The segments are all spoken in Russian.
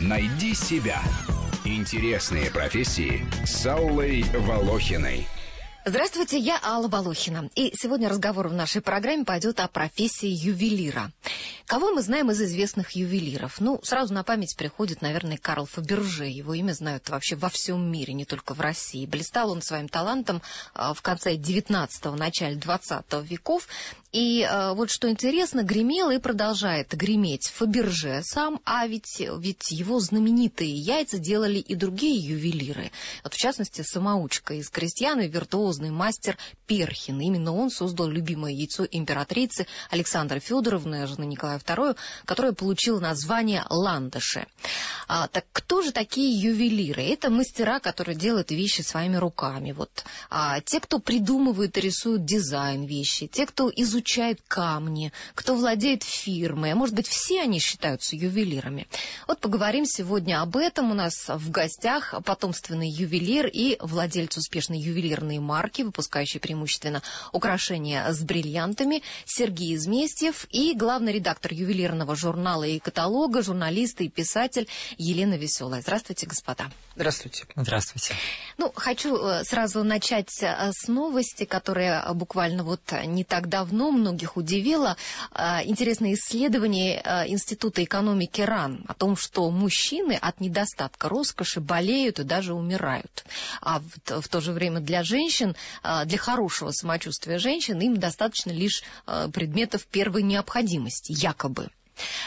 Найди себя. Интересные профессии с Аллой Волохиной. Здравствуйте, я Алла Волохина. И сегодня разговор в нашей программе пойдет о профессии ювелира. Кого мы знаем из известных ювелиров? Ну, сразу на память приходит, наверное, Карл Фаберже. Его имя знают вообще во всем мире, не только в России. Блистал он своим талантом а, в конце 19-го, начале 20 веков. И э, вот что интересно, гремел и продолжает греметь Фаберже сам, а ведь, ведь его знаменитые яйца делали и другие ювелиры. Вот в частности, самоучка из крестьян и виртуозный мастер Перхин. Именно он создал любимое яйцо императрицы Александры Федоровны, жены Николая II, которое получило название ландыши. А, так кто же такие ювелиры? Это мастера, которые делают вещи своими руками. Вот. А, те, кто придумывают и рисуют дизайн вещи, те, кто изучает изучает камни, кто владеет фирмой, а может быть, все они считаются ювелирами. Вот поговорим сегодня об этом. У нас в гостях потомственный ювелир и владелец успешной ювелирной марки, выпускающий преимущественно украшения с бриллиантами, Сергей Изместьев и главный редактор ювелирного журнала и каталога, журналист и писатель Елена Веселая. Здравствуйте, господа. Здравствуйте. Здравствуйте. Ну, хочу э, сразу начать э, с новости, которая буквально вот не так давно многих удивило. Э, интересное исследование Института экономики РАН о том, что мужчины от недостатка роскоши болеют и даже умирают. А в, в то же время для женщин, для хорошего самочувствия женщин, им достаточно лишь предметов первой необходимости, якобы.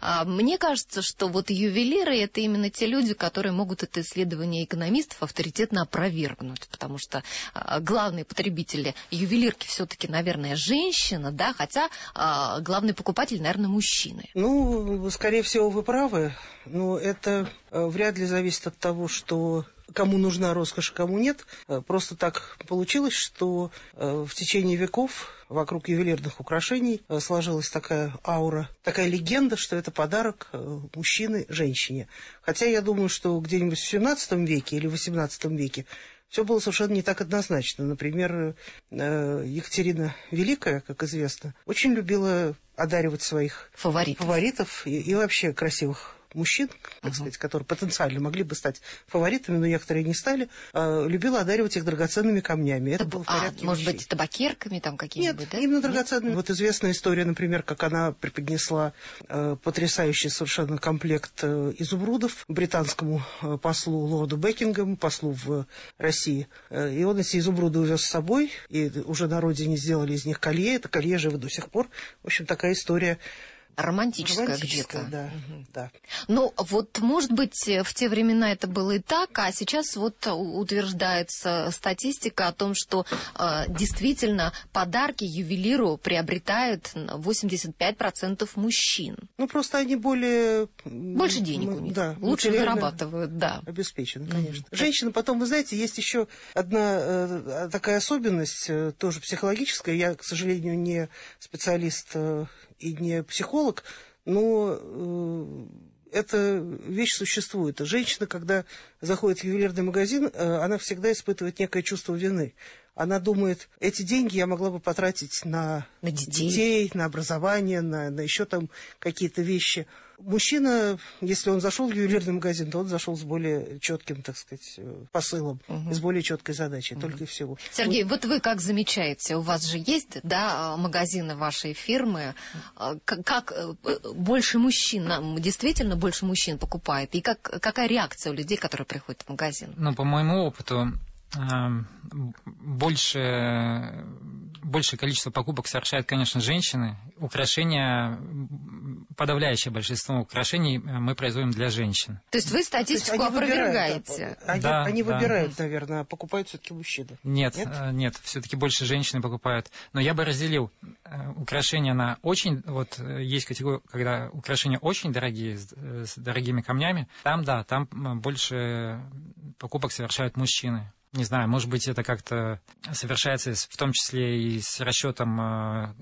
А, мне кажется, что вот ювелиры это именно те люди, которые могут это исследование экономистов авторитетно опровергнуть, потому что а, главные потребители ювелирки все-таки, наверное, женщина, да, хотя а, главный покупатель, наверное, мужчины. Ну, скорее всего, вы правы, но это э, вряд ли зависит от того, что кому нужна роскошь, а кому нет. Э, просто так получилось, что э, в течение веков вокруг ювелирных украшений э, сложилась такая аура, такая легенда, что это подарок мужчины женщине. Хотя я думаю, что где-нибудь в XVII веке или XVIII веке все было совершенно не так однозначно. Например, Екатерина Великая, как известно, очень любила одаривать своих фаворитов, фаворитов и, и вообще красивых мужчин, так uh-huh. сказать, которые потенциально могли бы стать фаворитами, но некоторые не стали, э, любила одаривать их драгоценными камнями. Это Таб... было в а, может вещей. быть, табакерками там какими-нибудь, Нет, да? именно драгоценными. Нет? Вот известная история, например, как она преподнесла э, потрясающий совершенно комплект э, изумрудов британскому э, послу лорду Бекингему, послу в России. Э, и он эти изумруды увез с собой, и уже на родине сделали из них колье. Это колье живо до сих пор. В общем, такая история романтическое, романтическое где-то. Да, угу. да. Ну, вот, может быть, в те времена это было и так, а сейчас вот утверждается статистика о том, что э, действительно подарки ювелиру приобретают 85% мужчин. Ну, просто они более... Больше денег у них. Да, Лучше зарабатывают, да. Обеспечены, конечно. Угу. Женщина, потом, вы знаете, есть еще одна э, такая особенность, э, тоже психологическая. Я, к сожалению, не специалист э, и не психолог, но э, эта вещь существует. Женщина, когда заходит в ювелирный магазин, э, она всегда испытывает некое чувство вины. Она думает, эти деньги я могла бы потратить на, на детей. детей, на образование, на, на еще там какие-то вещи. Мужчина, если он зашел в ювелирный магазин, то он зашел с более четким, так сказать, э, посылом, угу. с более четкой задачей, угу. только и всего. Сергей, вот... вот вы как замечаете, у вас же есть, да, магазины вашей фирмы, как, как э, больше мужчин, действительно больше мужчин покупает, и как, какая реакция у людей, которые приходят в магазин? Ну, по моему опыту, больше, большее количество покупок совершают, конечно, женщины. Украшения, подавляющее большинство украшений мы производим для женщин. То есть вы статистику есть опровергаете? Они, да, они да. выбирают, наверное, а покупают все-таки мужчины. Нет, нет, э, нет все-таки больше женщины покупают. Но я бы разделил э, украшения на очень... Вот э, есть категория, когда украшения очень дорогие, с дорогими камнями. Там, да, там больше покупок совершают мужчины. Не знаю, может быть, это как-то совершается в том числе и с расчетом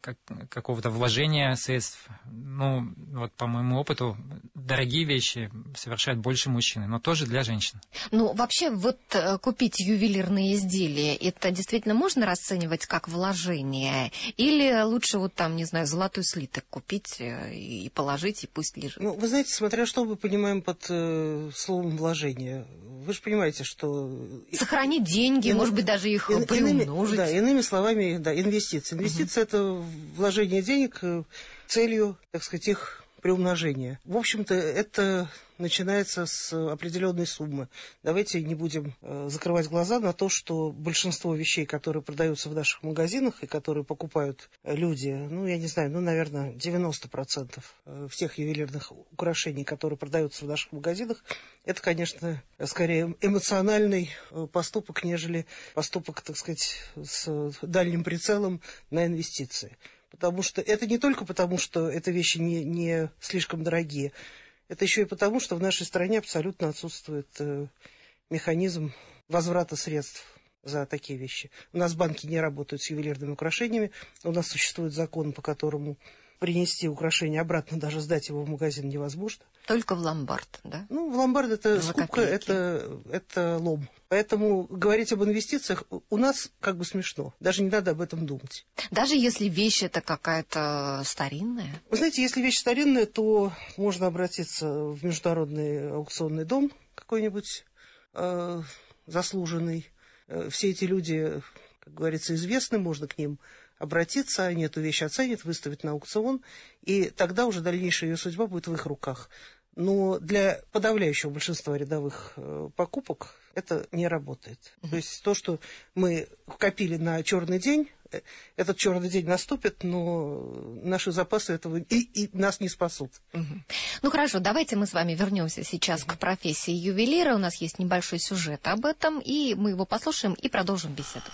как, какого-то вложения средств. Ну, вот по моему опыту, дорогие вещи совершают больше мужчины, но тоже для женщин. Ну, вообще, вот э, купить ювелирные изделия, это действительно можно расценивать как вложение? Или лучше вот там, не знаю, золотой слиток купить э, и положить, и пусть лежит? Ну, вы знаете, смотря что мы понимаем под э, словом вложение. Вы же понимаете, что... Сохранить деньги, Ин- может быть, даже их иными, приумножить. да, иными словами, да, инвестиции. Инвестиция это вложение денег э, целью, так сказать, их приумножения. В общем-то, это начинается с определенной суммы. Давайте не будем э, закрывать глаза на то, что большинство вещей, которые продаются в наших магазинах и которые покупают э, люди, ну, я не знаю, ну, наверное, 90% э, всех ювелирных украшений, которые продаются в наших магазинах, это, конечно, скорее эмоциональный поступок, нежели поступок, так сказать, с дальним прицелом на инвестиции. Потому что это не только потому, что это вещи не, не слишком дорогие, это еще и потому, что в нашей стране абсолютно отсутствует э, механизм возврата средств за такие вещи. У нас банки не работают с ювелирными украшениями, у нас существует закон, по которому принести украшение обратно, даже сдать его в магазин невозможно. Только в ломбард, да? Ну, в ломбард это За скупка, копейки. это, это лом. Поэтому говорить об инвестициях у нас как бы смешно. Даже не надо об этом думать. Даже если вещь это какая-то старинная. Вы знаете, если вещь старинная, то можно обратиться в международный аукционный дом какой-нибудь э, заслуженный. Э, Все эти люди, как говорится, известны, можно к ним обратиться, они эту вещь оценят, выставят на аукцион, и тогда уже дальнейшая ее судьба будет в их руках. Но для подавляющего большинства рядовых э, покупок это не работает. То есть то, что мы копили на черный день, э, этот черный день наступит, но наши запасы этого и, и нас не спасут. Мгм. Ну хорошо, давайте мы с вами вернемся сейчас к профессии ювелира. У нас есть небольшой сюжет об этом, и мы его послушаем и продолжим беседу.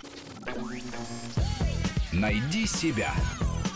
Найди себя.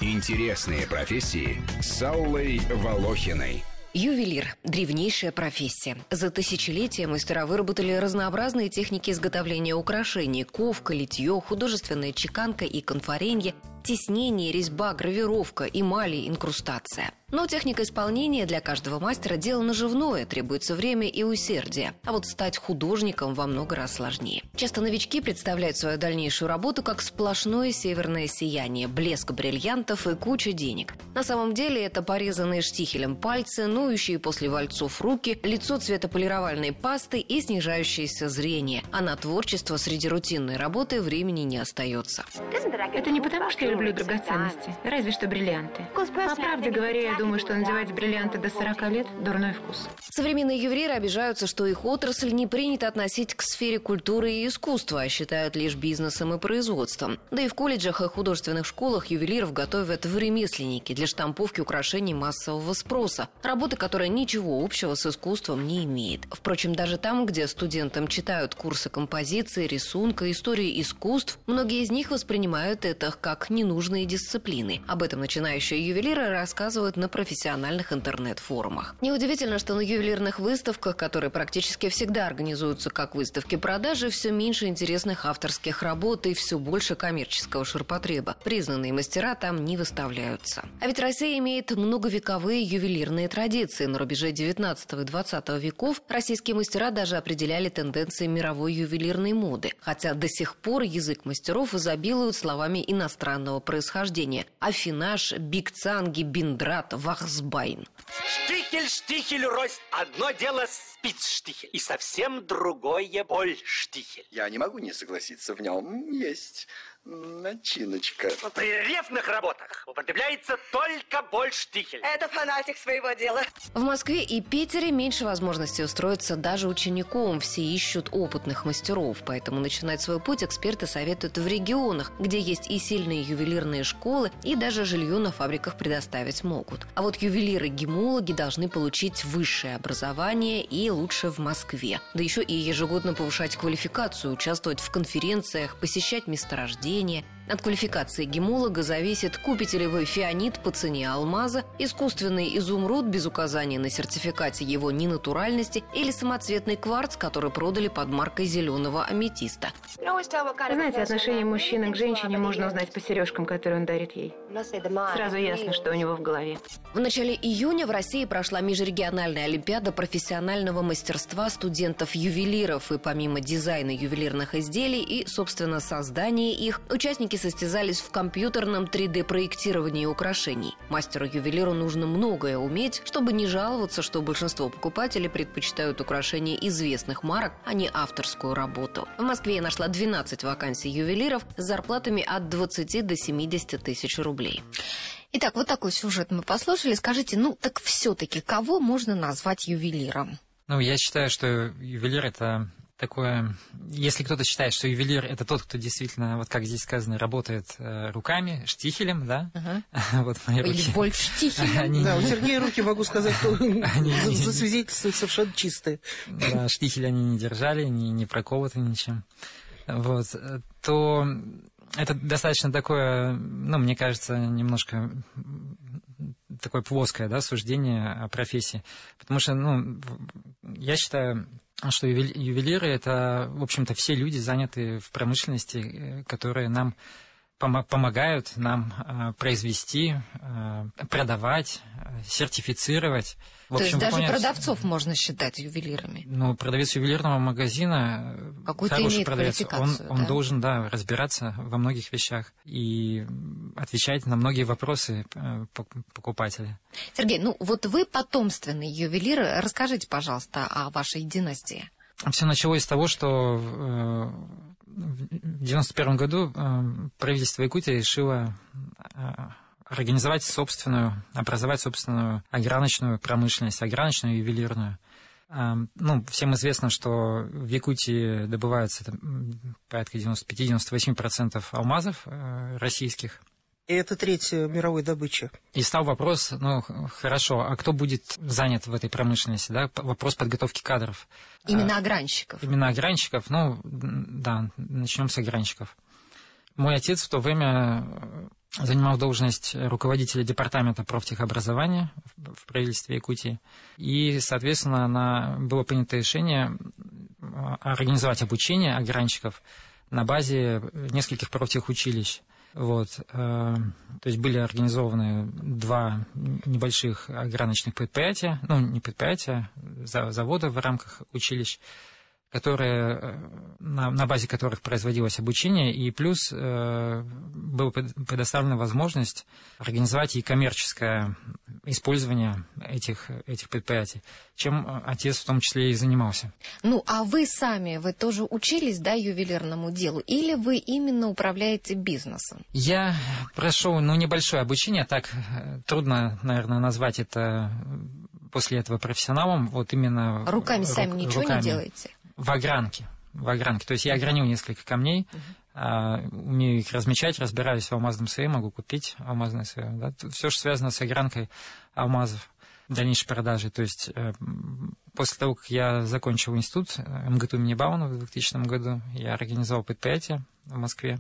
Интересные профессии с Аллой Волохиной. Ювелир – древнейшая профессия. За тысячелетия мастера выработали разнообразные техники изготовления украшений – ковка, литье, художественная чеканка и конфоренье, теснение, резьба, гравировка, эмали, инкрустация. Но техника исполнения для каждого мастера – дело наживное, требуется время и усердие. А вот стать художником во много раз сложнее. Часто новички представляют свою дальнейшую работу как сплошное северное сияние, блеск бриллиантов и куча денег. На самом деле это порезанные штихелем пальцы, ноющие после вальцов руки, лицо цвета полировальной пасты и снижающееся зрение. А на творчество среди рутинной работы времени не остается. Это не потому, что люблю драгоценности, разве что бриллианты. По правде говоря, я думаю, что надевать бриллианты до 40 лет – дурной вкус. Современные ювелиры обижаются, что их отрасль не принято относить к сфере культуры и искусства, а считают лишь бизнесом и производством. Да и в колледжах и художественных школах ювелиров готовят в ремесленники для штамповки украшений массового спроса. Работа, которая ничего общего с искусством не имеет. Впрочем, даже там, где студентам читают курсы композиции, рисунка, истории искусств, многие из них воспринимают это как ненужные дисциплины. Об этом начинающие ювелиры рассказывают на профессиональных интернет-форумах. Неудивительно, что на ювелирных выставках, которые практически всегда организуются как выставки продажи, все меньше интересных авторских работ и все больше коммерческого ширпотреба. Признанные мастера там не выставляются. А ведь Россия имеет многовековые ювелирные традиции. На рубеже 19 и 20 веков российские мастера даже определяли тенденции мировой ювелирной моды. Хотя до сих пор язык мастеров изобилует словами иностранного происхождения. Афинаж, бигцанги, биндрат, вахсбайн. Штихель, штихель, рось. Одно дело спицштихель, и совсем другое больштихель. Я не могу не согласиться, в нем есть начиночка. При рельефных работах употребляется только больштихель. Это фанатик своего дела. В Москве и Питере меньше возможностей устроиться даже учеником. Все ищут опытных мастеров, поэтому начинать свой путь эксперты советуют в регионах, где есть и сильные ювелирные школы, и даже жилье на фабриках предоставить могут. А вот ювелиры-гемологи должны получить высшее образование и лучше в Москве. Да еще и ежегодно повышать квалификацию, участвовать в конференциях, посещать месторождения. От квалификации гемолога зависит, купите ли вы фианит по цене алмаза, искусственный изумруд без указания на сертификате его ненатуральности или самоцветный кварц, который продали под маркой зеленого аметиста. Знаете, отношение мужчины к женщине можно узнать по сережкам, которые он дарит ей. Сразу ясно, что у него в голове. В начале июня в России прошла межрегиональная олимпиада профессионального мастерства студентов-ювелиров. И помимо дизайна ювелирных изделий и, собственно, создания их, участники состязались в компьютерном 3D-проектировании украшений. Мастеру-ювелиру нужно многое уметь, чтобы не жаловаться, что большинство покупателей предпочитают украшения известных марок, а не авторскую работу. В Москве я нашла 12 вакансий ювелиров с зарплатами от 20 до 70 тысяч рублей. Итак, вот такой сюжет мы послушали. Скажите, ну так все-таки кого можно назвать ювелиром? Ну, я считаю, что ювелир это такое... Если кто-то считает, что ювелир это тот, кто действительно, вот как здесь сказано, работает э, руками, штихелем, да? Ага. вот мои Или руки. больше штихелем? Они Да, у Сергея руки, могу сказать, что Они засвидетельствуют совершенно чистые. да, штихель они не держали, не, не прокованы ничем, вот, э, то это достаточно такое, ну, мне кажется, немножко такое плоское, да, суждение о профессии. Потому что, ну, я считаю, что ювел- ювелиры – это, в общем-то, все люди, занятые в промышленности, э, которые нам помогают нам э, произвести, э, продавать, э, сертифицировать. В То есть общем, даже выполнять- продавцов можно считать ювелирами. ну, продавец ювелирного магазина, Какую-то хороший продавец, он, он да? должен, да, разбираться во многих вещах и отвечать на многие вопросы пок- покупателя. Сергей, ну вот вы потомственный ювелир. Расскажите, пожалуйста, о вашей династии. Все началось с того, что в 91 году э, правительство Якутии решило э, организовать собственную, образовать собственную ограночную промышленность, ограночную ювелирную. Э, Ну, всем известно, что в Якутии добывается порядка 95-98% алмазов российских. И это треть э, мировой добычи. И стал вопрос, ну, хорошо, а кто будет занят в этой промышленности, да? Вопрос подготовки кадров. Именно огранщиков. Именно огранщиков, ну, да, начнем с огранщиков. Мой отец в то время э, занимал должность руководителя департамента профтехобразования в правительстве Якутии. И, соответственно, на, было принято решение организовать обучение огранщиков на базе нескольких профтехучилищ. Вот, э, то есть были организованы два небольших ограночных предприятия, ну, не предприятия, за- завода в рамках училищ, которые, э, на, на базе которых производилось обучение, и плюс э, была пред- предоставлена возможность организовать и коммерческое использование этих, этих предприятий, чем э, отец в том числе и занимался. Ну, а вы сами, вы тоже учились, да, ювелирному делу? Или вы именно управляете бизнесом? Я прошел, ну, небольшое обучение, так э, трудно, наверное, назвать это после этого профессионалом, вот именно... Руками сами рук- ничего руками. не делаете? В огранке. В огранке. То есть я огранил несколько камней, а, умею их размечать, разбираюсь в алмазном свое, могу купить алмазное свое. Да? Все, что связано с огранкой алмазов дальнейшей продажи. То есть э, после того, как я закончил институт э, МГТУ имени Баумана в 2000 году, я организовал предприятие в Москве.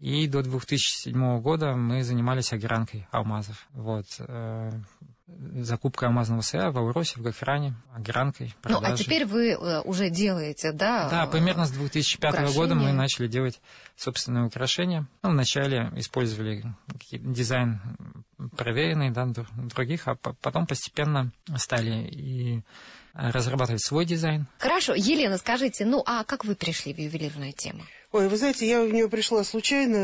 И до 2007 года мы занимались огранкой алмазов. Вот. Закупка алмазного сырья в Ауросе, в Гахране, огранкой, Ну, продажей. а теперь вы э, уже делаете, да? Да, э, примерно с 2005 года мы украшения. начали делать собственные украшения. Ну, вначале использовали дизайн проверенный, да, дру- других, а по- потом постепенно стали и разрабатывать свой дизайн. Хорошо, Елена, скажите, ну, а как вы пришли в ювелирную тему? Ой, вы знаете, я в нее пришла случайно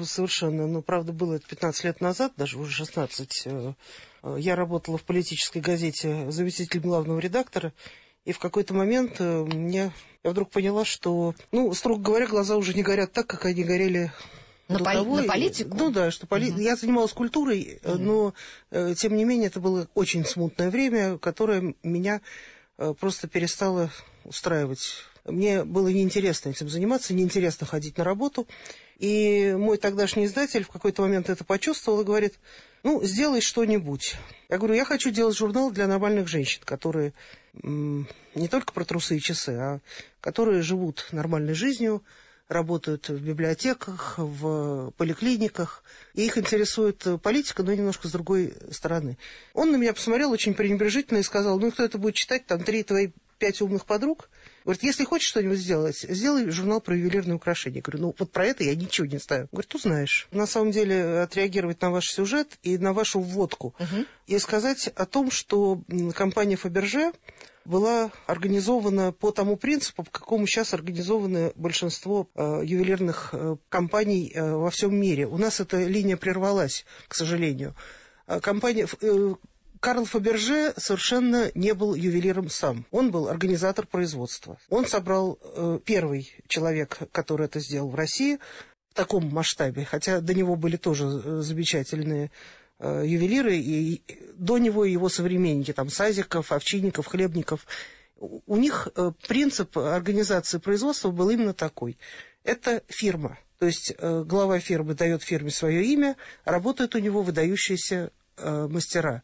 э, совершенно, ну, правда, было это 15 лет назад, даже уже 16. Э, Я работала в политической газете заместителем главного редактора, и в какой-то момент э, мне я вдруг поняла, что, ну, строго говоря, глаза уже не горят так, как они горели На поли- того. на политику? Ну да, что поли- я занималась культурой, э, но э, тем не менее это было очень смутное время, которое меня э, просто перестало устраивать. Мне было неинтересно этим заниматься, неинтересно ходить на работу. И мой тогдашний издатель в какой-то момент это почувствовал и говорит, ну, сделай что-нибудь. Я говорю, я хочу делать журнал для нормальных женщин, которые не только про трусы и часы, а которые живут нормальной жизнью, работают в библиотеках, в поликлиниках, и их интересует политика, но немножко с другой стороны. Он на меня посмотрел очень пренебрежительно и сказал, ну, кто это будет читать, там три твои пять умных подруг. Говорит, если хочешь что-нибудь сделать, сделай журнал про ювелирные украшения. Я говорю, ну вот про это я ничего не знаю. Говорит, узнаешь. На самом деле отреагировать на ваш сюжет и на вашу вводку. Угу. И сказать о том, что компания Фаберже была организована по тому принципу, по какому сейчас организованы большинство э, ювелирных э, компаний э, во всем мире. У нас эта линия прервалась, к сожалению. Э, компания, э, Карл Фаберже совершенно не был ювелиром сам. Он был организатор производства. Он собрал э, первый человек, который это сделал в России в таком масштабе, хотя до него были тоже э, замечательные э, ювелиры, и до него его современники, там Сазиков, Овчинников, Хлебников. У них э, принцип организации производства был именно такой. Это фирма. То есть э, глава фирмы дает фирме свое имя, работают у него выдающиеся э, мастера.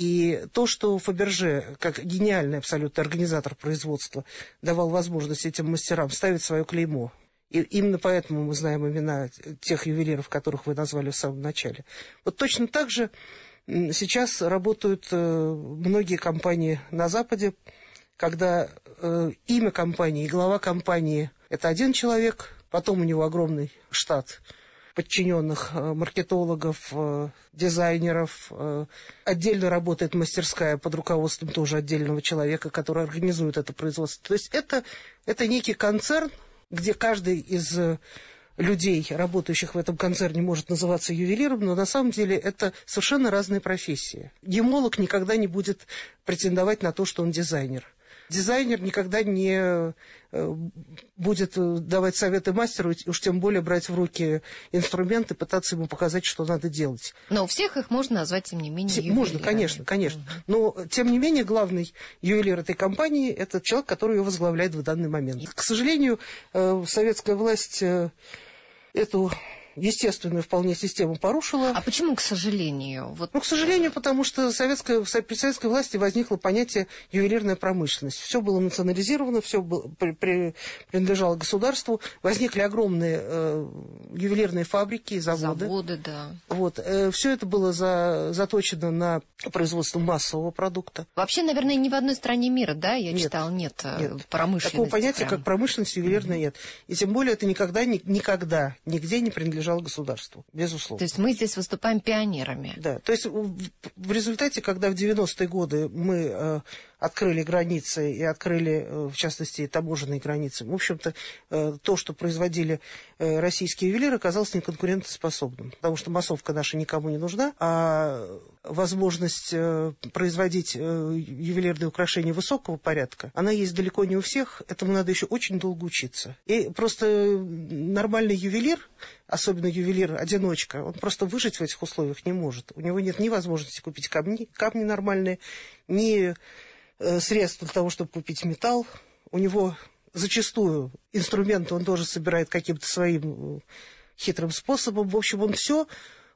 И то, что Фаберже, как гениальный абсолютно организатор производства, давал возможность этим мастерам ставить свое клеймо. И именно поэтому мы знаем имена тех ювелиров, которых вы назвали в самом начале. Вот точно так же сейчас работают э, многие компании на Западе, когда э, имя компании и глава компании – это один человек, потом у него огромный штат – подчиненных э, маркетологов, э, дизайнеров. Э, отдельно работает мастерская под руководством тоже отдельного человека, который организует это производство. То есть это, это некий концерн, где каждый из людей, работающих в этом концерне, может называться ювелиром, но на самом деле это совершенно разные профессии. Гемолог никогда не будет претендовать на то, что он дизайнер дизайнер никогда не э, будет э, давать советы мастеру, уж тем более брать в руки инструменты, пытаться ему показать, что надо делать. Но у всех их можно назвать, тем не менее, ювелирами. Можно, конечно, конечно. Но, тем не менее, главный ювелир этой компании – это человек, который ее возглавляет в данный момент. К сожалению, э, советская власть эту естественную вполне систему порушила. А почему, к сожалению? Вот... Ну, к сожалению, потому что советская, при советской власти возникло понятие ювелирная промышленность. Все было национализировано, все было, при, при, принадлежало государству. Возникли огромные э, ювелирные фабрики и заводы. Заводы, да. Вот, э, все это было за, заточено на производство массового продукта. Вообще, наверное, ни в одной стране мира, да, я нет, читал, нет, э, нет. промышленности. Такого понятия, прям. как промышленность ювелирная, mm-hmm. нет. И тем более это никогда, никогда, нигде не принадлежало принадлежало государству, безусловно. То есть мы здесь выступаем пионерами. Да, то есть в, в результате, когда в 90-е годы мы э, открыли границы и открыли, э, в частности, таможенные границы. В общем-то, э, то, что производили э, российские ювелиры, оказалось неконкурентоспособным, потому что массовка наша никому не нужна, а возможность производить ювелирные украшения высокого порядка, она есть далеко не у всех, этому надо еще очень долго учиться. И просто нормальный ювелир, особенно ювелир-одиночка, он просто выжить в этих условиях не может. У него нет ни возможности купить камни, камни нормальные, ни средств для того, чтобы купить металл. У него зачастую инструменты он тоже собирает каким-то своим э, хитрым способом. В общем, он все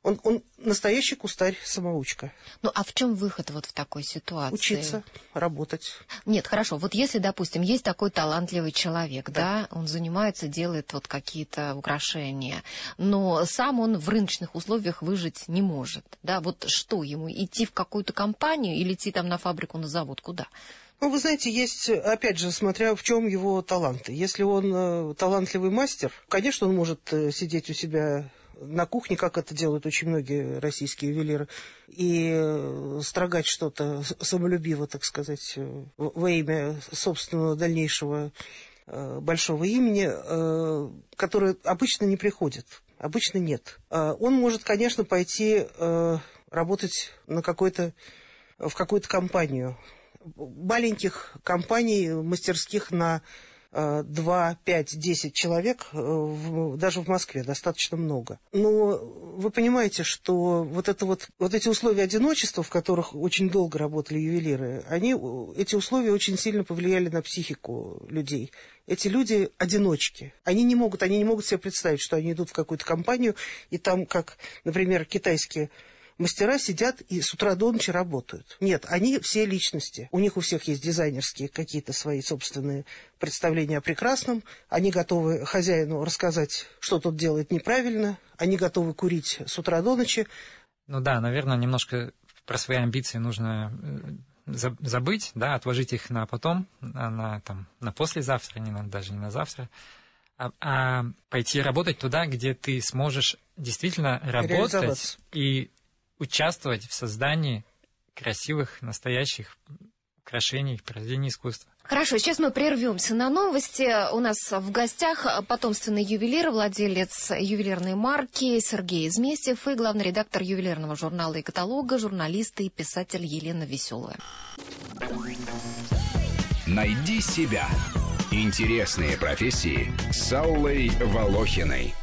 он, он настоящий кустарь-самоучка. Ну, а в чем выход вот в такой ситуации? Учиться, работать. Нет, хорошо. Вот если, допустим, есть такой талантливый человек, да, да он занимается, делает вот какие-то украшения, но сам он в рыночных условиях выжить не может, да, вот что ему, идти в какую-то компанию или идти там на фабрику, на завод, куда? Ну, вы знаете, есть, опять же, смотря в чем его таланты. Если он э, талантливый мастер, конечно, он может э, сидеть у себя на кухне, как это делают очень многие российские ювелиры, и э, строгать что-то самолюбиво, так сказать, э, во имя собственного дальнейшего э, большого имени, которое обычно не приходит, обычно нет. Он может, конечно, пойти работать на какой-то, в какую-то компанию. Маленьких компаний, мастерских на 2, 5, 10 человек, э, даже в Москве достаточно много. Но вы понимаете, что вот, это вот, вот эти условия одиночества, в которых очень долго работали ювелиры, они, эти условия очень сильно повлияли на психику людей. Эти люди одиночки. Они не могут, они не могут себе представить, что они идут в какую-то компанию, и там, как, например, китайские мастера сидят и с утра до ночи работают. Нет, они все личности. У них у всех есть дизайнерские какие-то свои собственные представления о прекрасном. Они готовы хозяину рассказать, что тот делает неправильно. Они готовы курить с утра до ночи. Ну да, наверное, немножко про свои амбиции нужно э, забыть, да, отложить их на потом, на, на, там, на послезавтра, не на, даже не на завтра, а, а пойти работать туда, где ты сможешь действительно работать и участвовать в создании красивых, настоящих украшений, произведений искусства. Хорошо, сейчас мы прервемся на новости. У нас в гостях потомственный ювелир, владелец ювелирной марки Сергей Изместьев и главный редактор ювелирного журнала и каталога, журналист и писатель Елена Веселая. Найди себя. Интересные профессии с Аллой Волохиной.